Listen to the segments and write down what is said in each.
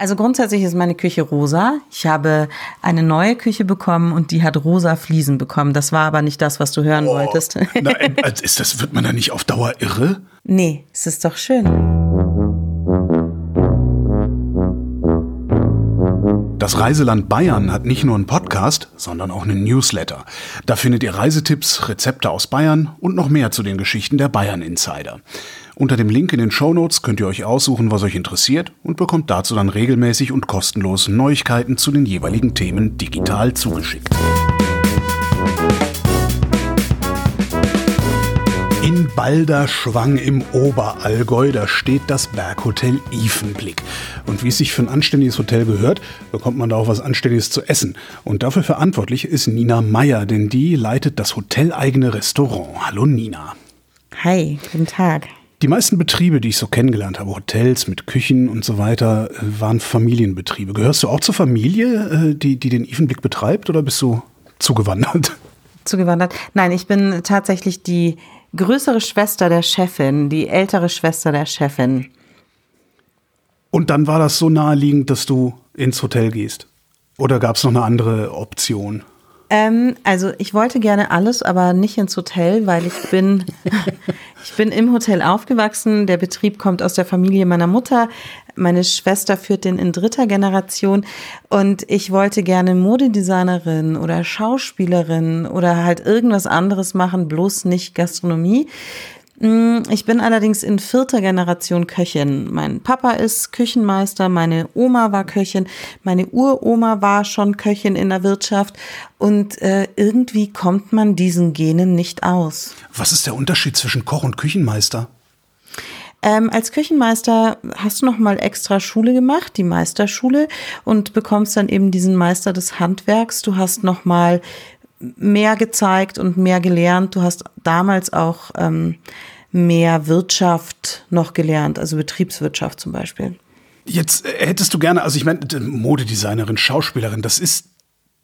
Also grundsätzlich ist meine Küche rosa. Ich habe eine neue Küche bekommen und die hat rosa Fliesen bekommen. Das war aber nicht das, was du hören oh, wolltest. Nein, ist das, wird man da nicht auf Dauer irre? Nee, es ist doch schön. Das Reiseland Bayern hat nicht nur einen Podcast, sondern auch einen Newsletter. Da findet ihr Reisetipps, Rezepte aus Bayern und noch mehr zu den Geschichten der Bayern Insider. Unter dem Link in den Show Notes könnt ihr euch aussuchen, was euch interessiert und bekommt dazu dann regelmäßig und kostenlos Neuigkeiten zu den jeweiligen Themen digital zugeschickt. In Balderschwang im Oberallgäu, da steht das Berghotel Ifenblick. Und wie es sich für ein anständiges Hotel gehört, bekommt man da auch was Anständiges zu essen. Und dafür verantwortlich ist Nina Meyer, denn die leitet das hoteleigene Restaurant. Hallo Nina. Hi, guten Tag. Die meisten Betriebe, die ich so kennengelernt habe, Hotels mit Küchen und so weiter, äh, waren Familienbetriebe. Gehörst du auch zur Familie, äh, die, die den Evenblick betreibt, oder bist du zugewandert? Zugewandert? Nein, ich bin tatsächlich die größere Schwester der Chefin, die ältere Schwester der Chefin. Und dann war das so naheliegend, dass du ins Hotel gehst? Oder gab es noch eine andere Option? Ähm, also ich wollte gerne alles, aber nicht ins Hotel, weil ich bin, ich bin im Hotel aufgewachsen. Der Betrieb kommt aus der Familie meiner Mutter. Meine Schwester führt den in dritter Generation und ich wollte gerne Modedesignerin oder Schauspielerin oder halt irgendwas anderes machen, bloß nicht Gastronomie. Mm, ich bin allerdings in vierter Generation Köchin. Mein Papa ist Küchenmeister, meine Oma war Köchin, meine Uroma war schon Köchin in der Wirtschaft und äh, irgendwie kommt man diesen Genen nicht aus. Was ist der Unterschied zwischen Koch und Küchenmeister? Ähm, als Küchenmeister hast du noch mal extra Schule gemacht, die Meisterschule, und bekommst dann eben diesen Meister des Handwerks. Du hast noch mal mehr gezeigt und mehr gelernt. Du hast damals auch ähm, mehr Wirtschaft noch gelernt, also Betriebswirtschaft zum Beispiel. Jetzt äh, hättest du gerne, also ich meine, Modedesignerin, Schauspielerin, das ist,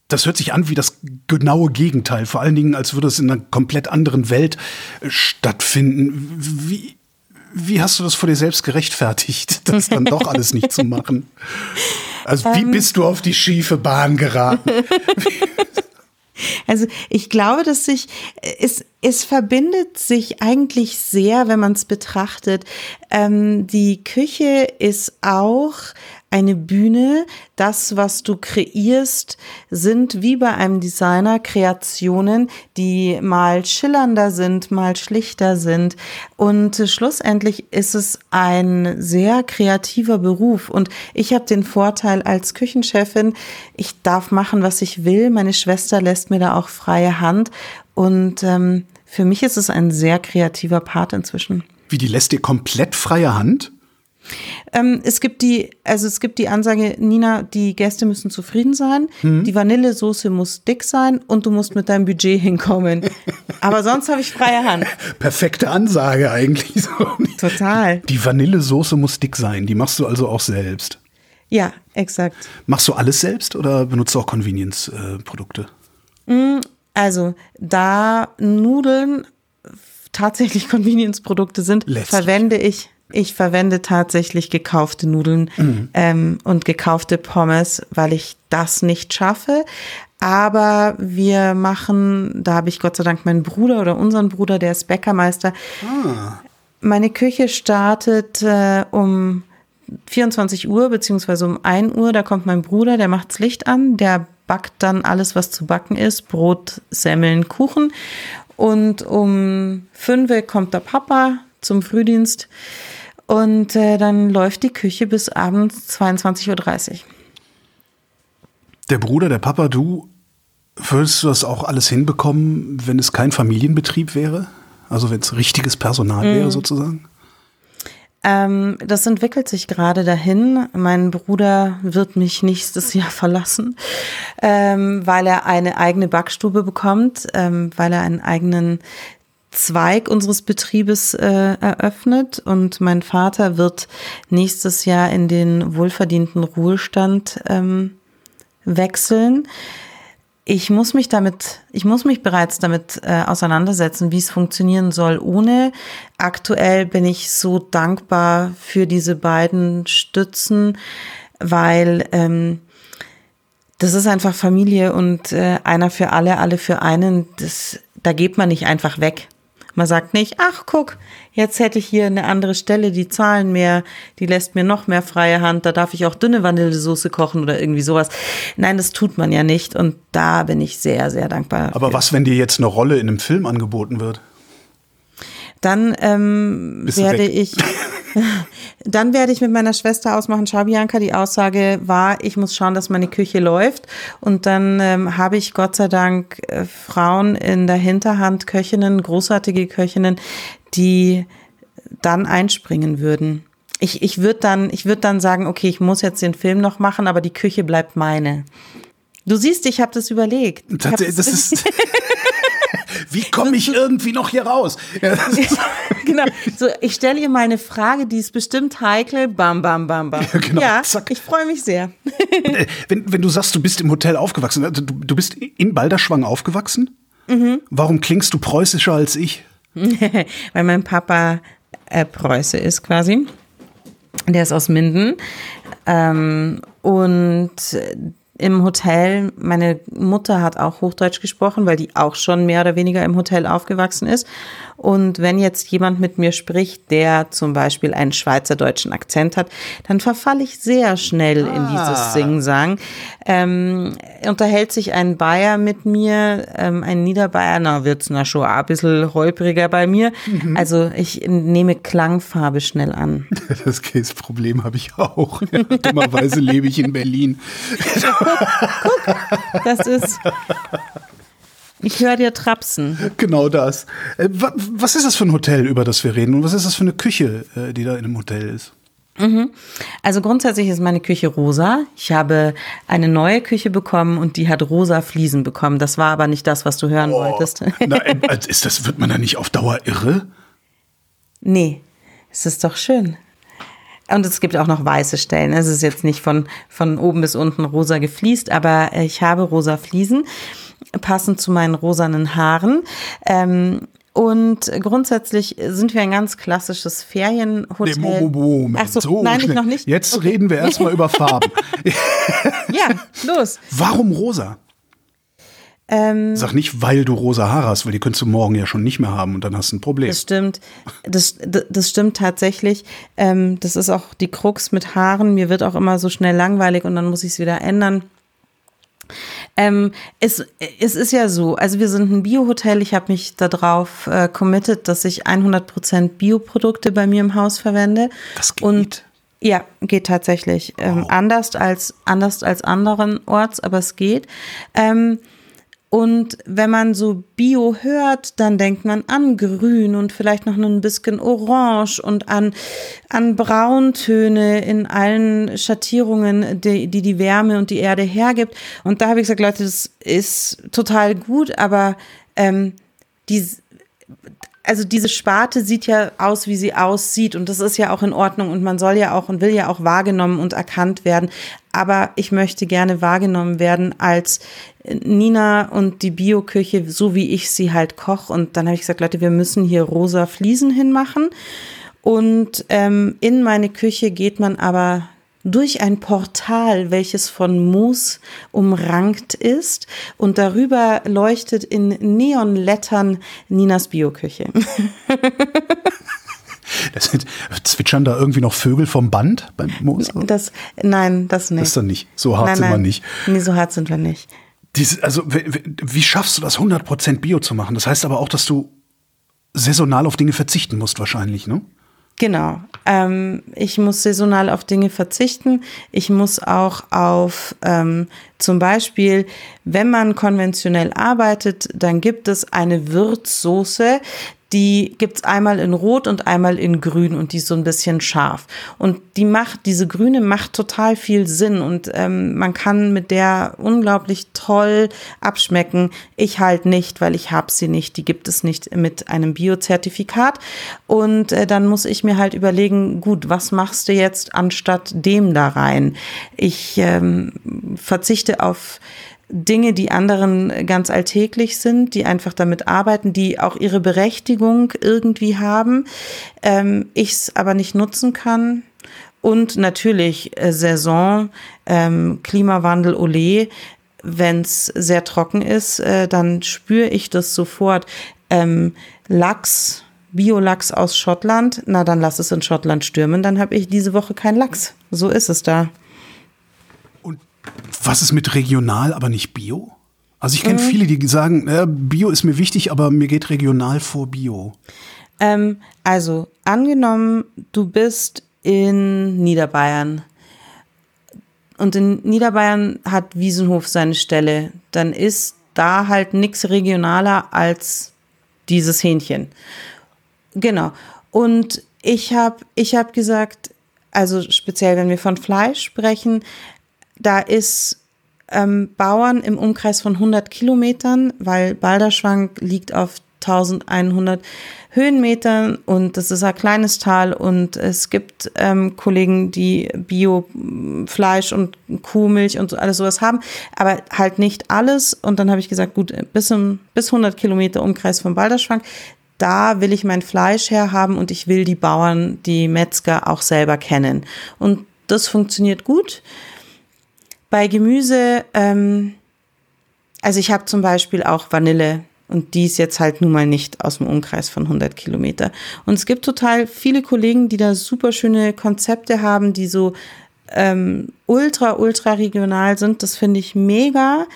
das hört sich an wie das genaue Gegenteil, vor allen Dingen, als würde es in einer komplett anderen Welt äh, stattfinden. Wie, wie hast du das vor dir selbst gerechtfertigt, das dann doch alles nicht zu machen? Also wie ähm, bist du auf die schiefe Bahn geraten? Also ich glaube, dass sich es, es verbindet sich eigentlich sehr, wenn man es betrachtet. Ähm, die Küche ist auch eine Bühne. Das, was du kreierst, sind wie bei einem Designer Kreationen, die mal schillernder sind, mal schlichter sind. Und schlussendlich ist es ein sehr kreativer Beruf. Und ich habe den Vorteil als Küchenchefin, ich darf machen, was ich will. Meine Schwester lässt mir da auch freie Hand. Und ähm, für mich ist es ein sehr kreativer Part inzwischen. Wie, die lässt dir komplett freie Hand? Ähm, es gibt die, also es gibt die Ansage, Nina, die Gäste müssen zufrieden sein, mhm. die Vanillesoße muss dick sein und du musst mit deinem Budget hinkommen. Aber sonst habe ich freie Hand. Perfekte Ansage eigentlich. Total. Die Vanillesoße muss dick sein, die machst du also auch selbst. Ja, exakt. Machst du alles selbst oder benutzt du auch Convenience-Produkte? Mm, also, da Nudeln tatsächlich Convenience-Produkte sind, Letztlich. verwende ich ich verwende tatsächlich gekaufte Nudeln mhm. ähm, und gekaufte Pommes, weil ich das nicht schaffe. Aber wir machen, da habe ich Gott sei Dank meinen Bruder oder unseren Bruder, der ist Bäckermeister. Ah. Meine Küche startet äh, um 24 Uhr beziehungsweise um 1 Uhr. Da kommt mein Bruder, der macht's Licht an, der backt dann alles, was zu backen ist: Brot, Semmeln, Kuchen. Und um 5 Uhr kommt der Papa zum Frühdienst. Und äh, dann läuft die Küche bis abends 22.30 Uhr. Der Bruder, der Papa, du, würdest du das auch alles hinbekommen, wenn es kein Familienbetrieb wäre? Also wenn es richtiges Personal mhm. wäre sozusagen? Ähm, das entwickelt sich gerade dahin. Mein Bruder wird mich nächstes Jahr verlassen, ähm, weil er eine eigene Backstube bekommt, ähm, weil er einen eigenen Zweig unseres Betriebes äh, eröffnet und mein Vater wird nächstes Jahr in den wohlverdienten Ruhestand ähm, wechseln. Ich muss mich damit, ich muss mich bereits damit äh, auseinandersetzen, wie es funktionieren soll ohne. Aktuell bin ich so dankbar für diese beiden Stützen. weil ähm, das ist einfach Familie und äh, einer für alle, alle für einen. Das, da geht man nicht einfach weg. Man sagt nicht, ach guck, jetzt hätte ich hier eine andere Stelle, die zahlen mehr, die lässt mir noch mehr freie Hand, da darf ich auch dünne Vanillesoße kochen oder irgendwie sowas. Nein, das tut man ja nicht und da bin ich sehr, sehr dankbar. Aber für. was, wenn dir jetzt eine Rolle in einem Film angeboten wird? Dann ähm, werde ich Dann werde ich mit meiner Schwester ausmachen. Schau, Bianca, die Aussage war, ich muss schauen, dass meine Küche läuft. Und dann ähm, habe ich Gott sei Dank äh, Frauen in der Hinterhand, Köchinnen, großartige Köchinnen, die dann einspringen würden. Ich, ich würde dann, ich würde dann sagen, okay, ich muss jetzt den Film noch machen, aber die Küche bleibt meine. Du siehst, ich habe das überlegt. Das, das ist Wie komme ich irgendwie noch hier raus? Ja, genau. So, ich stelle ihr mal eine Frage, die ist bestimmt heikel. Bam, bam, bam, bam. Ja, genau. ja ich freue mich sehr. Äh, wenn, wenn du sagst, du bist im Hotel aufgewachsen, also du, du bist in Balderschwang aufgewachsen? Mhm. Warum klingst du preußischer als ich? Weil mein Papa äh, Preuße ist quasi. Der ist aus Minden. Ähm, und im Hotel, meine Mutter hat auch Hochdeutsch gesprochen, weil die auch schon mehr oder weniger im Hotel aufgewachsen ist. Und wenn jetzt jemand mit mir spricht, der zum Beispiel einen schweizerdeutschen Akzent hat, dann verfalle ich sehr schnell ah. in dieses Sing-Sang. Ähm, unterhält sich ein Bayer mit mir, ähm, ein Niederbayer, na, wird's na schon ein bisschen holpriger bei mir. Mhm. Also ich nehme Klangfarbe schnell an. Das Case-Problem habe ich auch. Ja, dummerweise lebe ich in Berlin. guck, guck, das ist. Ich höre dir trapsen. Genau das. Äh, was ist das für ein Hotel, über das wir reden? Und was ist das für eine Küche, äh, die da in dem Hotel ist? Mhm. Also grundsätzlich ist meine Küche rosa. Ich habe eine neue Küche bekommen und die hat rosa Fliesen bekommen. Das war aber nicht das, was du hören oh, wolltest. Na, äh, ist das, wird man da nicht auf Dauer irre? Nee, es ist doch schön. Und es gibt auch noch weiße Stellen. Es ist jetzt nicht von, von oben bis unten rosa gefliest, aber ich habe rosa Fliesen passend zu meinen rosanen Haaren. Ähm, und grundsätzlich sind wir ein ganz klassisches Ferienhotel. Nee, Moment, Ach so, so nein, ich noch nicht. Jetzt okay. reden wir erstmal über Farben. ja, los. Warum rosa? Ähm, Sag nicht, weil du rosa Haare hast, weil die könntest du morgen ja schon nicht mehr haben und dann hast du ein Problem. Das stimmt. Das, das stimmt tatsächlich. Ähm, das ist auch die Krux mit Haaren. Mir wird auch immer so schnell langweilig und dann muss ich es wieder ändern. Ähm, es, es ist ja so, also wir sind ein Bio-Hotel. Ich habe mich darauf äh, committed, dass ich 100% Bioprodukte bei mir im Haus verwende. Das geht. Und ja, geht tatsächlich. Ähm, wow. anders als anders als anderen Orts, aber es geht. Ähm, und wenn man so Bio hört, dann denkt man an Grün und vielleicht noch ein bisschen Orange und an, an Brauntöne in allen Schattierungen, die, die die Wärme und die Erde hergibt. Und da habe ich gesagt, Leute, das ist total gut, aber ähm, die, also diese Sparte sieht ja aus, wie sie aussieht und das ist ja auch in Ordnung und man soll ja auch und will ja auch wahrgenommen und erkannt werden. Aber ich möchte gerne wahrgenommen werden als Nina und die Bioküche, so wie ich sie halt koche. Und dann habe ich gesagt, Leute, wir müssen hier rosa Fliesen hinmachen. Und ähm, in meine Küche geht man aber durch ein Portal, welches von Moos umrankt ist und darüber leuchtet in Neonlettern Ninas Bioküche. Das sind, zwitschern da irgendwie noch Vögel vom Band beim Moos? Das, nein, das nicht. Das ist dann nicht. So hart nein, sind wir nicht. Nee, so hart sind wir nicht. Diese, also, wie schaffst du das 100% Bio zu machen? Das heißt aber auch, dass du saisonal auf Dinge verzichten musst wahrscheinlich, ne? Genau. Ähm, ich muss saisonal auf Dinge verzichten. Ich muss auch auf ähm, zum Beispiel, wenn man konventionell arbeitet, dann gibt es eine Würzsoße, die gibt's einmal in Rot und einmal in Grün und die ist so ein bisschen scharf. Und die macht, diese Grüne macht total viel Sinn und ähm, man kann mit der unglaublich toll abschmecken. Ich halt nicht, weil ich habe sie nicht. Die gibt es nicht mit einem Biozertifikat. Und äh, dann muss ich mir halt überlegen, gut, was machst du jetzt anstatt dem da rein? Ich ähm, verzichte auf Dinge, die anderen ganz alltäglich sind, die einfach damit arbeiten, die auch ihre Berechtigung irgendwie haben, ähm, ich es aber nicht nutzen kann. Und natürlich äh, Saison, ähm, Klimawandel, Ole. Wenn es sehr trocken ist, äh, dann spüre ich das sofort. Ähm, Lachs, Biolachs aus Schottland, na dann lass es in Schottland stürmen, dann habe ich diese Woche keinen Lachs. So ist es da. Was ist mit regional, aber nicht Bio? Also ich kenne mhm. viele, die sagen, äh, Bio ist mir wichtig, aber mir geht regional vor Bio. Ähm, also angenommen, du bist in Niederbayern und in Niederbayern hat Wiesenhof seine Stelle, dann ist da halt nichts regionaler als dieses Hähnchen. Genau. Und ich habe ich hab gesagt, also speziell wenn wir von Fleisch sprechen, da ist ähm, Bauern im Umkreis von 100 Kilometern, weil Balderschwang liegt auf 1100 Höhenmetern und das ist ein kleines Tal und es gibt ähm, Kollegen, die Bio-Fleisch und Kuhmilch und alles sowas haben, aber halt nicht alles. Und dann habe ich gesagt, gut, bis, um, bis 100 Kilometer Umkreis von Balderschwang, da will ich mein Fleisch herhaben und ich will die Bauern, die Metzger auch selber kennen. Und das funktioniert gut. Bei Gemüse, ähm, also ich habe zum Beispiel auch Vanille und die ist jetzt halt nun mal nicht aus dem Umkreis von 100 Kilometer. Und es gibt total viele Kollegen, die da super schöne Konzepte haben, die so ähm, ultra, ultra regional sind. Das finde ich mega.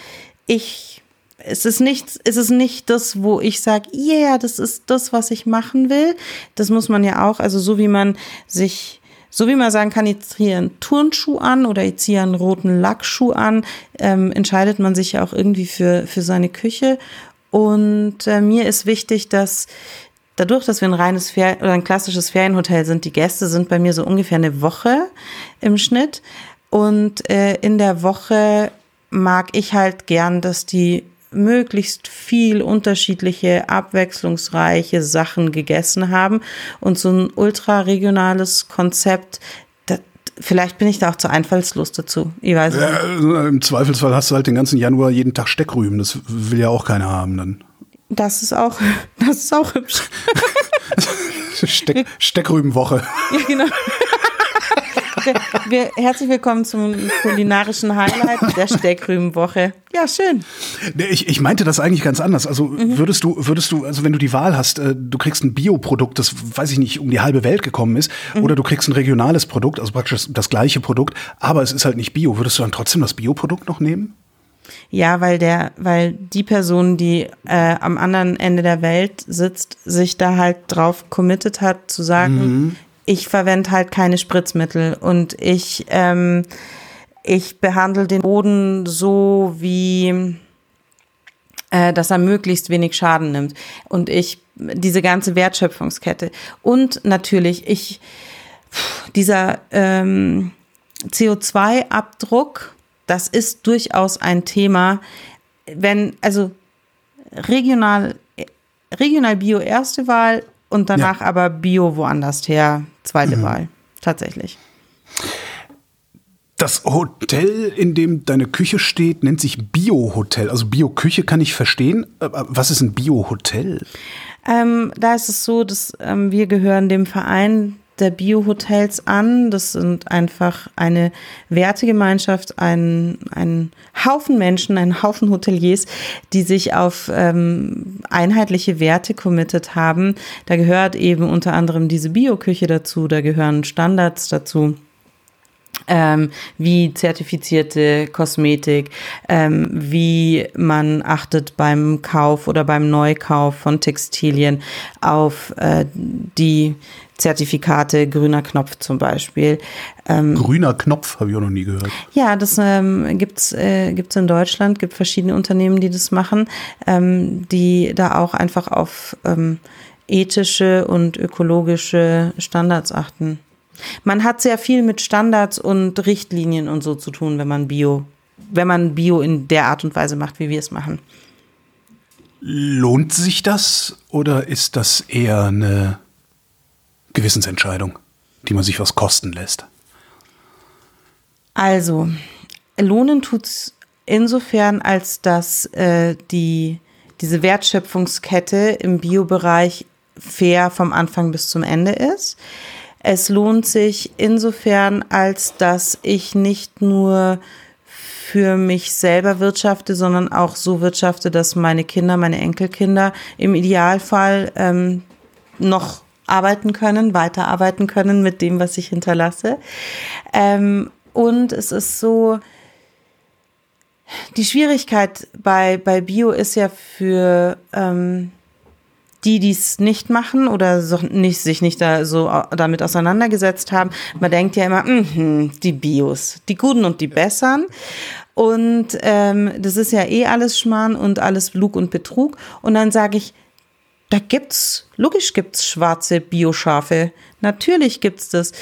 Ich, es ist nicht, es ist nicht das, wo ich sage, yeah, das ist das, was ich machen will. Das muss man ja auch, also so wie man sich so wie man sagen kann, ich ziehe einen Turnschuh an oder ich ziehe einen roten Lackschuh an, ähm, entscheidet man sich ja auch irgendwie für, für seine Küche. Und äh, mir ist wichtig, dass dadurch, dass wir ein reines Fer oder ein klassisches Ferienhotel sind, die Gäste sind bei mir so ungefähr eine Woche im Schnitt. Und äh, in der Woche mag ich halt gern, dass die möglichst viel unterschiedliche, abwechslungsreiche Sachen gegessen haben. Und so ein ultra regionales Konzept Vielleicht bin ich da auch zu einfallslos dazu. Ich weiß ja, also Im Zweifelsfall hast du halt den ganzen Januar jeden Tag Steckrüben. Das will ja auch keiner haben dann. Das ist auch, das ist auch hübsch. Steck, Steckrübenwoche. Ja, genau wir, herzlich willkommen zum kulinarischen Highlight der Steckrübenwoche. Ja, schön. Ich, ich meinte das eigentlich ganz anders. Also mhm. würdest du, würdest du, also wenn du die Wahl hast, äh, du kriegst ein Bioprodukt, das weiß ich nicht, um die halbe Welt gekommen ist, mhm. oder du kriegst ein regionales Produkt, also praktisch das gleiche Produkt, aber es ist halt nicht Bio. Würdest du dann trotzdem das Bioprodukt noch nehmen? Ja, weil der, weil die Person, die äh, am anderen Ende der Welt sitzt, sich da halt drauf committed hat, zu sagen, mhm ich verwende halt keine Spritzmittel und ich, ähm, ich behandle den Boden so, wie äh, dass er möglichst wenig Schaden nimmt. Und ich, diese ganze Wertschöpfungskette. Und natürlich, ich, dieser ähm, CO2-Abdruck, das ist durchaus ein Thema, wenn, also regional, regional Bio erste Wahl und danach ja. aber Bio woanders her zweite mhm. Wahl, tatsächlich. Das Hotel, in dem deine Küche steht, nennt sich Bio-Hotel. Also Bio-Küche kann ich verstehen. Was ist ein Bio-Hotel? Ähm, da ist es so, dass ähm, wir gehören dem Verein der Bio-Hotels an. Das sind einfach eine Wertegemeinschaft, ein, ein Haufen Menschen, ein Haufen Hoteliers, die sich auf ähm, einheitliche Werte committed haben. Da gehört eben unter anderem diese Bio-Küche dazu, da gehören Standards dazu ähm, wie zertifizierte Kosmetik, ähm, wie man achtet beim Kauf oder beim Neukauf von Textilien auf äh, die Zertifikate, grüner Knopf zum Beispiel. Ähm, grüner Knopf habe ich auch noch nie gehört. Ja, das ähm, gibt's äh, gibt's in Deutschland, gibt verschiedene Unternehmen, die das machen, ähm, die da auch einfach auf ähm, ethische und ökologische Standards achten. Man hat sehr viel mit Standards und Richtlinien und so zu tun, wenn man Bio, wenn man Bio in der Art und Weise macht, wie wir es machen. Lohnt sich das oder ist das eher eine Gewissensentscheidung, die man sich was kosten lässt? Also, lohnen tut es insofern, als dass äh, die, diese Wertschöpfungskette im Biobereich fair vom Anfang bis zum Ende ist. Es lohnt sich insofern, als dass ich nicht nur für mich selber wirtschafte, sondern auch so wirtschafte, dass meine Kinder, meine Enkelkinder im Idealfall ähm, noch arbeiten können, weiterarbeiten können mit dem, was ich hinterlasse. Ähm, und es ist so, die Schwierigkeit bei, bei Bio ist ja für ähm, die, die es nicht machen oder so nicht, sich nicht da so damit auseinandergesetzt haben. Man denkt ja immer, mh, die Bios, die Guten und die Bessern. Und ähm, das ist ja eh alles Schmarrn und alles Lug und Betrug. Und dann sage ich, da gibt's, logisch gibt's schwarze Bioschafe. Natürlich gibt's das.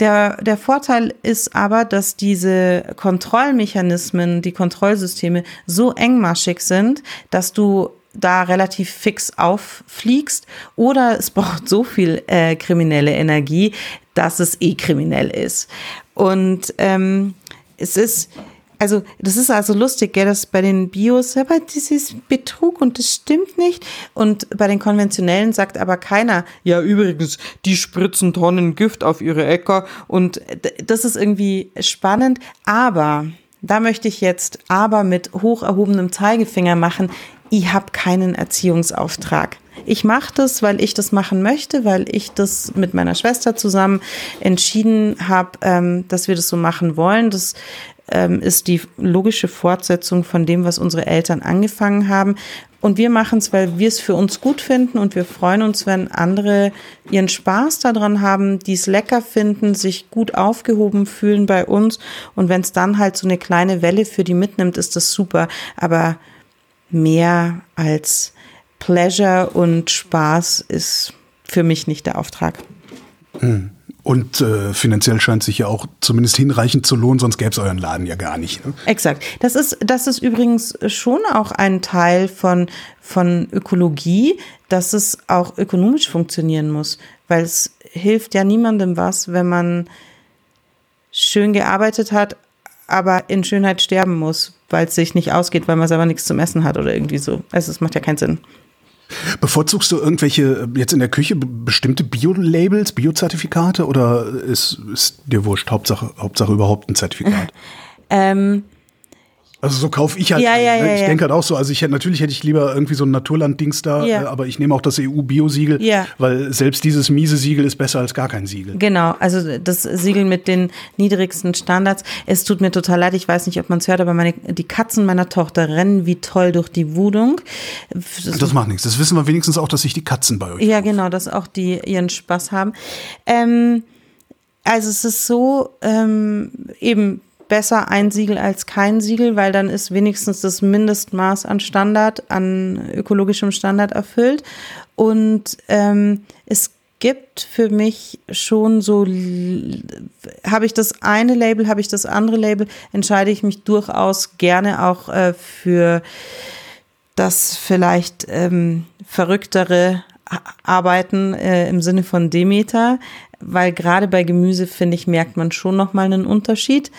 Der, der Vorteil ist aber, dass diese Kontrollmechanismen, die Kontrollsysteme so engmaschig sind, dass du da relativ fix auffliegst oder es braucht so viel äh, kriminelle Energie, dass es eh kriminell ist. Und ähm, es ist, also das ist also lustig, gell, dass bei den Bios, aber das ist Betrug und das stimmt nicht. Und bei den konventionellen sagt aber keiner, ja übrigens, die spritzen Tonnen Gift auf ihre Äcker und das ist irgendwie spannend, aber da möchte ich jetzt aber mit hoch erhobenem Zeigefinger machen, ich habe keinen Erziehungsauftrag. Ich mache das, weil ich das machen möchte, weil ich das mit meiner Schwester zusammen entschieden habe, ähm, dass wir das so machen wollen. Das ähm, ist die logische Fortsetzung von dem, was unsere Eltern angefangen haben. Und wir machen es, weil wir es für uns gut finden und wir freuen uns, wenn andere ihren Spaß daran haben, die es lecker finden, sich gut aufgehoben fühlen bei uns. Und wenn es dann halt so eine kleine Welle für die mitnimmt, ist das super. Aber mehr als Pleasure und Spaß ist für mich nicht der Auftrag. Hm. Und äh, finanziell scheint sich ja auch zumindest hinreichend zu lohnen, sonst gäbe es euren Laden ja gar nicht. Ne? Exakt. Das ist, das ist übrigens schon auch ein Teil von, von Ökologie, dass es auch ökonomisch funktionieren muss. Weil es hilft ja niemandem was, wenn man schön gearbeitet hat, aber in Schönheit sterben muss, weil es sich nicht ausgeht, weil man selber nichts zum Essen hat oder irgendwie so. Also es macht ja keinen Sinn. Bevorzugst du irgendwelche jetzt in der Küche bestimmte Bio-Labels, Bio-Zertifikate oder ist, ist dir wurscht, Hauptsache, Hauptsache überhaupt ein Zertifikat? ähm, also so kaufe ich halt. Ja, ein, ja, ne? ja, ich denke halt auch so. Also ich hätte natürlich hätte ich lieber irgendwie so ein Naturland-Dings da, äh, aber ich nehme auch das EU-Bio-Siegel, weil selbst dieses miese Siegel ist besser als gar kein Siegel. Genau, also das Siegel mit den niedrigsten Standards. Es tut mir total leid, ich weiß nicht, ob man es hört, aber meine, die Katzen meiner Tochter rennen wie toll durch die Wohnung. Das macht nichts. Das wissen wir wenigstens auch, dass sich die Katzen bei euch. Ja, genau, dass auch die ihren Spaß haben. Ähm, also es ist so, ähm, eben besser ein Siegel als kein Siegel, weil dann ist wenigstens das Mindestmaß an Standard, an ökologischem Standard erfüllt. Und ähm, es gibt für mich schon so, habe ich das eine Label, habe ich das andere Label, entscheide ich mich durchaus gerne auch äh, für das vielleicht ähm, verrücktere Arbeiten äh, im Sinne von Demeter, weil gerade bei Gemüse, finde ich, merkt man schon nochmal einen Unterschied.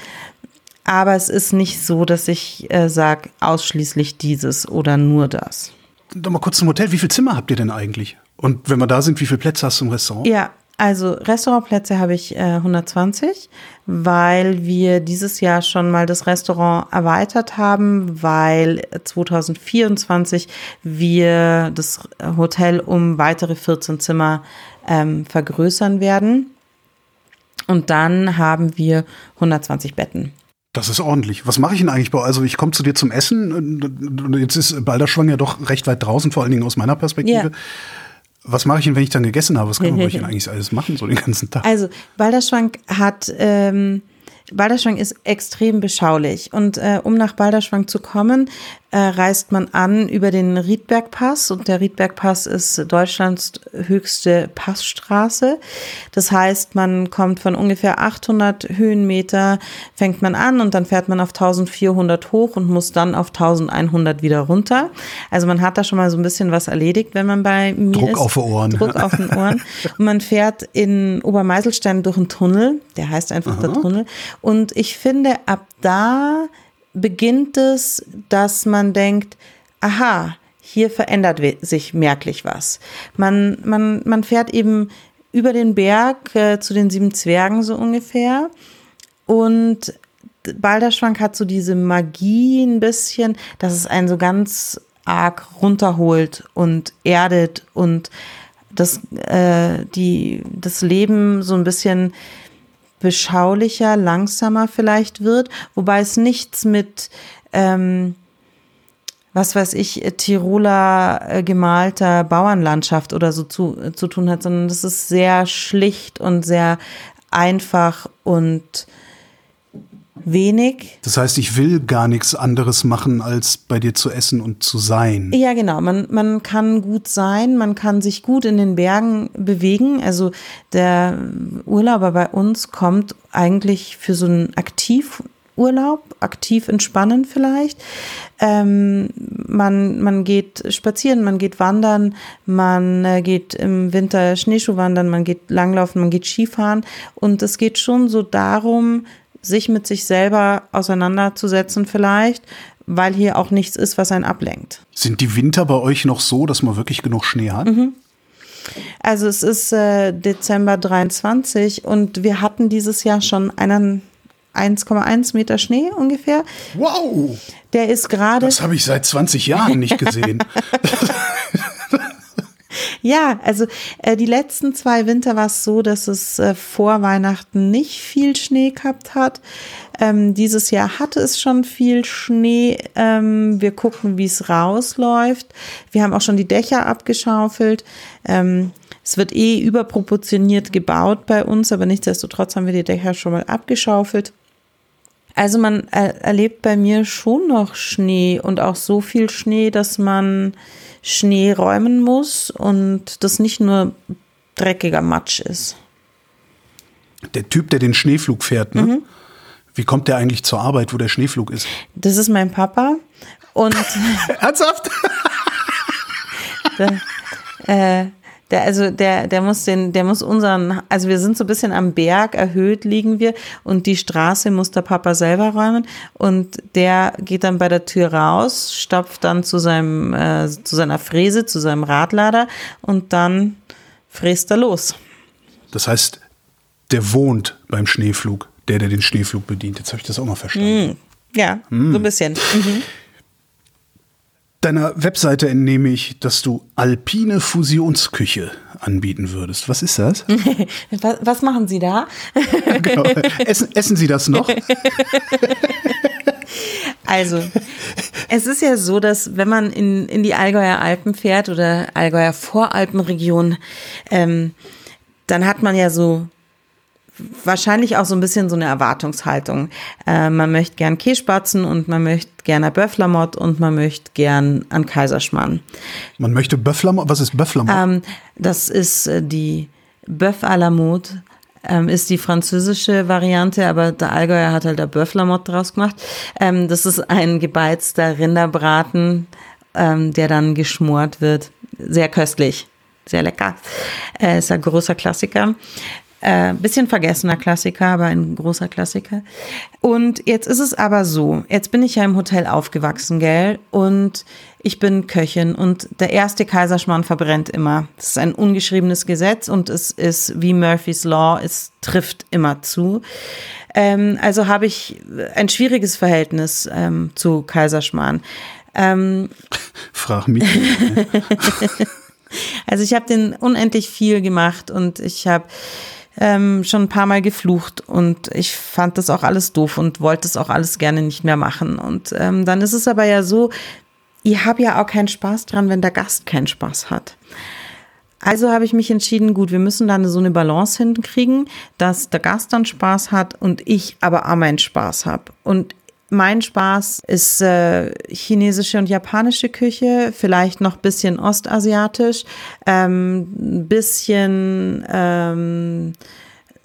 Aber es ist nicht so, dass ich äh, sage, ausschließlich dieses oder nur das. Noch mal kurz zum Hotel. Wie viele Zimmer habt ihr denn eigentlich? Und wenn wir da sind, wie viele Plätze hast du im Restaurant? Ja, also Restaurantplätze habe ich äh, 120, weil wir dieses Jahr schon mal das Restaurant erweitert haben, weil 2024 wir das Hotel um weitere 14 Zimmer ähm, vergrößern werden. Und dann haben wir 120 Betten. Das ist ordentlich. Was mache ich denn eigentlich bei Also ich komme zu dir zum Essen. und Jetzt ist Balderschwang ja doch recht weit draußen, vor allen Dingen aus meiner Perspektive. Ja. Was mache ich denn, wenn ich dann gegessen habe? Was kann man bei euch denn eigentlich alles machen, so den ganzen Tag? Also Balderschwank hat, ähm, Balderschwang ist extrem beschaulich und äh, um nach Balderschwang zu kommen, äh, reist man an über den Riedbergpass und der Riedbergpass ist Deutschlands höchste Passstraße. Das heißt, man kommt von ungefähr 800 Höhenmeter, fängt man an und dann fährt man auf 1400 hoch und muss dann auf 1100 wieder runter. Also man hat da schon mal so ein bisschen was erledigt, wenn man bei mir Druck ist. auf die Ohren. Druck auf den Ohren. Und man fährt in Obermeiselstein durch einen Tunnel, der heißt einfach der Tunnel. Und ich finde, ab da beginnt es, dass man denkt, aha, hier verändert sich merklich was. Man, man, man fährt eben über den Berg äh, zu den sieben Zwergen so ungefähr. Und Balderschwank hat so diese Magie ein bisschen, dass es einen so ganz arg runterholt und erdet und das, äh, die, das Leben so ein bisschen beschaulicher, langsamer vielleicht wird, wobei es nichts mit, ähm, was weiß ich, Tiroler äh, gemalter Bauernlandschaft oder so zu, äh, zu tun hat, sondern das ist sehr schlicht und sehr einfach und wenig. Das heißt, ich will gar nichts anderes machen, als bei dir zu essen und zu sein. Ja, genau. Man, man kann gut sein, man kann sich gut in den Bergen bewegen. Also der Urlauber bei uns kommt eigentlich für so einen Aktivurlaub, aktiv entspannen vielleicht. Ähm, man, man geht spazieren, man geht wandern, man äh, geht im Winter Schneeschuhwandern, man geht langlaufen, man geht Skifahren. Und es geht schon so darum, sich mit sich selber auseinanderzusetzen vielleicht, weil hier auch nichts ist, was einen ablenkt. Sind die Winter bei euch noch so, dass man wirklich genug Schnee hat? Mhm. Also es ist äh, Dezember 23 und wir hatten dieses Jahr schon einen 1,1 Meter Schnee ungefähr. Wow! Der ist gerade. Das habe ich seit 20 Jahren nicht gesehen. Ja, also äh, die letzten zwei Winter war es so, dass es äh, vor Weihnachten nicht viel Schnee gehabt hat. Ähm, dieses Jahr hatte es schon viel Schnee. Ähm, wir gucken, wie es rausläuft. Wir haben auch schon die Dächer abgeschaufelt. Ähm, es wird eh überproportioniert gebaut bei uns, aber nichtsdestotrotz haben wir die Dächer schon mal abgeschaufelt. Also man er erlebt bei mir schon noch Schnee und auch so viel Schnee, dass man Schnee räumen muss und das nicht nur dreckiger Matsch ist. Der Typ, der den Schneeflug fährt, ne? Mhm. Wie kommt der eigentlich zur Arbeit, wo der Schneeflug ist? Das ist mein Papa. Und Ernsthaft? der, äh, der, also der, der muss den, der muss unseren, also wir sind so ein bisschen am Berg, erhöht liegen wir und die Straße muss der Papa selber räumen und der geht dann bei der Tür raus, stopft dann zu seinem, äh, zu seiner Fräse, zu seinem Radlader und dann fräst er los. Das heißt, der wohnt beim Schneeflug, der, der den Schneeflug bedient. Jetzt habe ich das auch mal verstanden. Mm, ja, mm. so ein bisschen. Mhm. Deiner Webseite entnehme ich, dass du alpine Fusionsküche anbieten würdest. Was ist das? was, was, machen Sie da? genau. essen, essen Sie das noch? also, es ist ja so, dass wenn man in, in die Allgäuer Alpen fährt oder Allgäuer Voralpenregion, ähm, dann hat man ja so wahrscheinlich auch so ein bisschen so eine Erwartungshaltung. Äh, man möchte gern Kässpatzen und man möchte gerne Böfflermott und man möchte gern an Kaiserschmarrn. Man möchte Böfflermott? Was ist Böfflermott? Ähm, das ist äh, die Bœuf à la mode. Ähm, ist die französische Variante, aber der Allgäuer hat halt der Böfflermott draus gemacht. Ähm, das ist ein gebeizter Rinderbraten, ähm, der dann geschmort wird. Sehr köstlich sehr lecker. Äh, ist ein großer Klassiker. Äh, bisschen vergessener Klassiker, aber ein großer Klassiker. Und jetzt ist es aber so, jetzt bin ich ja im Hotel aufgewachsen, gell? Und ich bin Köchin und der erste Kaiserschmarrn verbrennt immer. Das ist ein ungeschriebenes Gesetz und es ist wie Murphy's Law, es trifft immer zu. Ähm, also habe ich ein schwieriges Verhältnis ähm, zu Kaiserschmarrn. Ähm, Frag mich. also ich habe den unendlich viel gemacht und ich habe ähm, schon ein paar Mal geflucht und ich fand das auch alles doof und wollte es auch alles gerne nicht mehr machen. Und ähm, dann ist es aber ja so, ich habe ja auch keinen Spaß dran, wenn der Gast keinen Spaß hat. Also habe ich mich entschieden, gut, wir müssen dann so eine Balance hinkriegen, dass der Gast dann Spaß hat und ich aber auch meinen Spaß habe. Und mein Spaß ist äh, chinesische und japanische Küche, vielleicht noch bisschen ostasiatisch, ähm, bisschen ähm,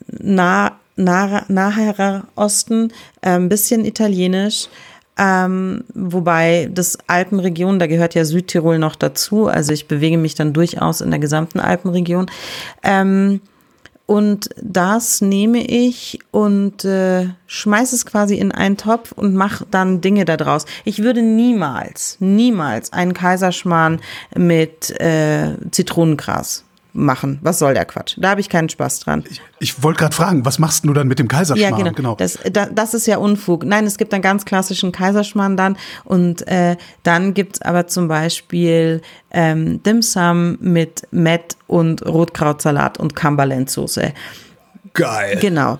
nah, nah, naherer Osten, ein ähm, bisschen italienisch. Ähm, wobei das Alpenregion, da gehört ja Südtirol noch dazu. Also ich bewege mich dann durchaus in der gesamten Alpenregion. Ähm, und das nehme ich und äh, schmeiße es quasi in einen Topf und mache dann Dinge daraus. Ich würde niemals, niemals einen Kaiserschmarrn mit äh, Zitronengras machen. Was soll der Quatsch? Da habe ich keinen Spaß dran. Ich, ich wollte gerade fragen, was machst du dann mit dem Kaiserschmarrn? Ja, genau. genau. Das, da, das ist ja Unfug. Nein, es gibt einen ganz klassischen Kaiserschmarrn dann und äh, dann gibt's aber zum Beispiel ähm, Dim Sum mit Met und Rotkrautsalat und Cumberland-Soße. Geil. Genau.